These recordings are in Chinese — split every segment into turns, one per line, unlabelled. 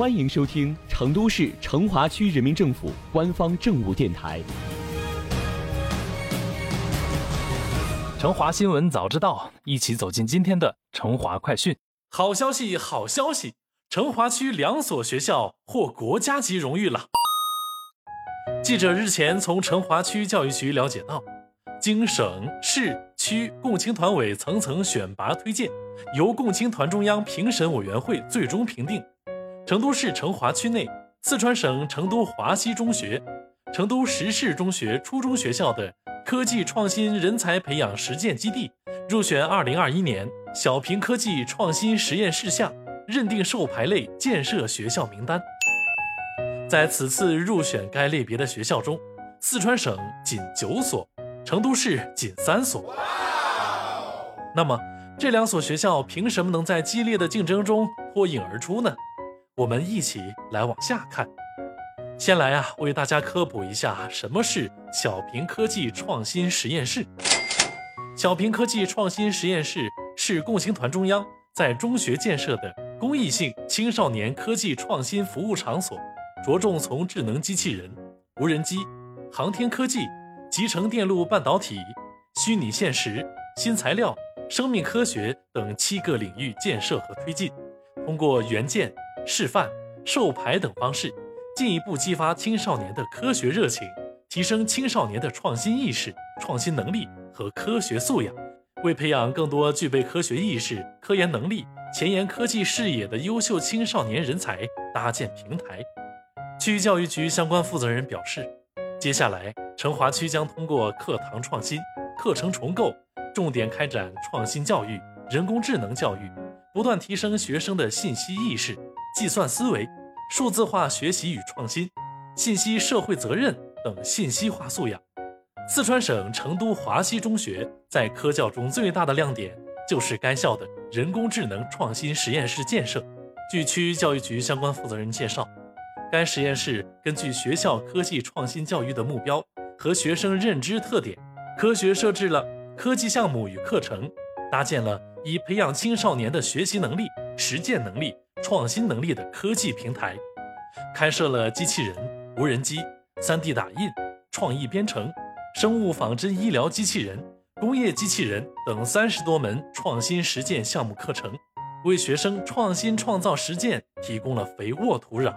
欢迎收听成都市成华区人民政府官方政务电台《
成华新闻早知道》，一起走进今天的成华快讯。
好消息，好消息！成华区两所学校获国家级荣誉了。记者日前从成华区教育局了解到，经省市区共青团委层层选拔推荐，由共青团中央评审委员会最终评定，成都市成华区内四川省成都华西中学、成都石室中学初中学校的科技创新人才培养实践基地入选2021年小平科技创新实验事项认定授牌类建设学校名单。在此次入选该类别的学校中，四川省仅九所，成都市仅三所。那么，这两所学校凭什么能在激烈的竞争中脱颖而出呢？我们一起来往下看。先来啊，为大家科普一下什么是小平科技创新实验室。小平科技创新实验室是共青团中央在中学建设的公益性青少年科技创新服务场所。着重从智能机器人、无人机、航天科技、集成电路半导体、虚拟现实、新材料、生命科学等七个领域建设和推进，通过援建、示范、授牌等方式，进一步激发青少年的科学热情，提升青少年的创新意识、创新能力和科学素养，为培养更多具备科学意识、科研能力、前沿科技视野的优秀青少年人才搭建平台。区教育局相关负责人表示，接下来成华区将通过课堂创新、课程重构，重点开展创新教育、人工智能教育，不断提升学生的信息意识、计算思维、数字化学习与创新、信息社会责任等信息化素养。四川省成都华西中学在科教中最大的亮点就是该校的人工智能创新实验室建设。据区教育局相关负责人介绍。该实验室根据学校科技创新教育的目标和学生认知特点，科学设置了科技项目与课程，搭建了以培养青少年的学习能力、实践能力、创新能力的科技平台，开设了机器人、无人机、3D 打印、创意编程、生物仿真医疗机器人、工业机器人等三十多门创新实践项目课程，为学生创新创造实践提供了肥沃土壤。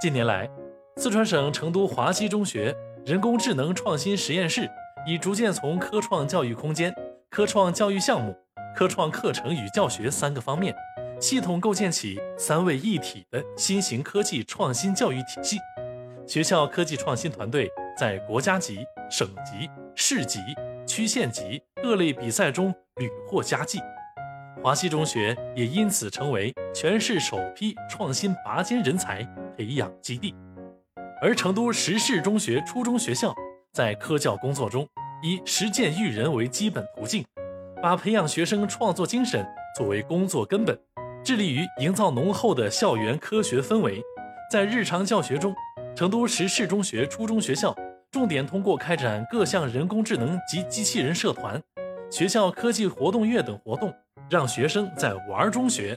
近年来，四川省成都华西中学人工智能创新实验室已逐渐从科创教育空间、科创教育项目、科创课程与教学三个方面，系统构建起三位一体的新型科技创新教育体系。学校科技创新团队在国家级、省级、市级、区县级各类比赛中屡获佳绩。华西中学也因此成为全市首批创新拔尖人才培养基地，而成都石室中学初中学校在科教工作中以实践育人为基本途径，把培养学生创作精神作为工作根本，致力于营造浓厚的校园科学氛围。在日常教学中，成都石室中学初中学校重点通过开展各项人工智能及机器人社团、学校科技活动月等活动。让学生在玩中学，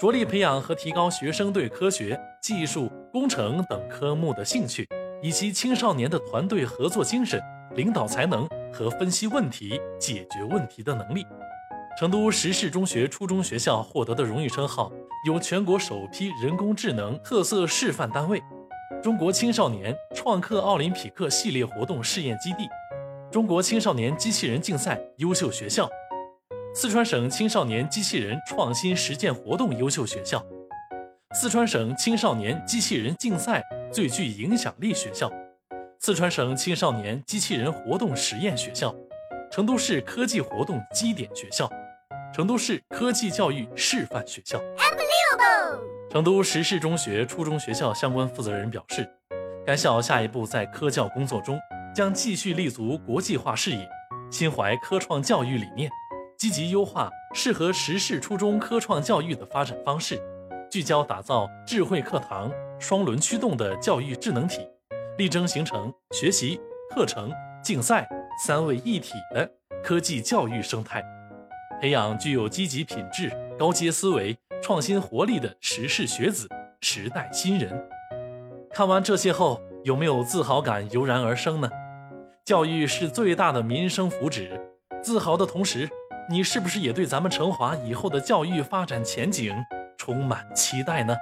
着力培养和提高学生对科学技术、工程等科目的兴趣，以及青少年的团队合作精神、领导才能和分析问题、解决问题的能力。成都石室中学初中学校获得的荣誉称号有全国首批人工智能特色示范单位、中国青少年创客奥林匹克系列活动试验基地、中国青少年机器人竞赛优秀学校。四川省青少年机器人创新实践活动优秀学校，四川省青少年机器人竞赛最具影响力学校，四川省青少年机器人活动实验学校，成都市科技活动基点学校，成都市科技教育示范学校。成都石室中学初中学校相关负责人表示，该校下一步在科教工作中将继续立足国际化视野，心怀科创教育理念。积极优化适合实事初中科创教育的发展方式，聚焦打造智慧课堂双轮驱动的教育智能体，力争形成学习、课程、竞赛三位一体的科技教育生态，培养具有积极品质、高阶思维、创新活力的时事学子、时代新人。看完这些后，有没有自豪感油然而生呢？教育是最大的民生福祉，自豪的同时，你是不是也对咱们成华以后的教育发展前景充满期待呢？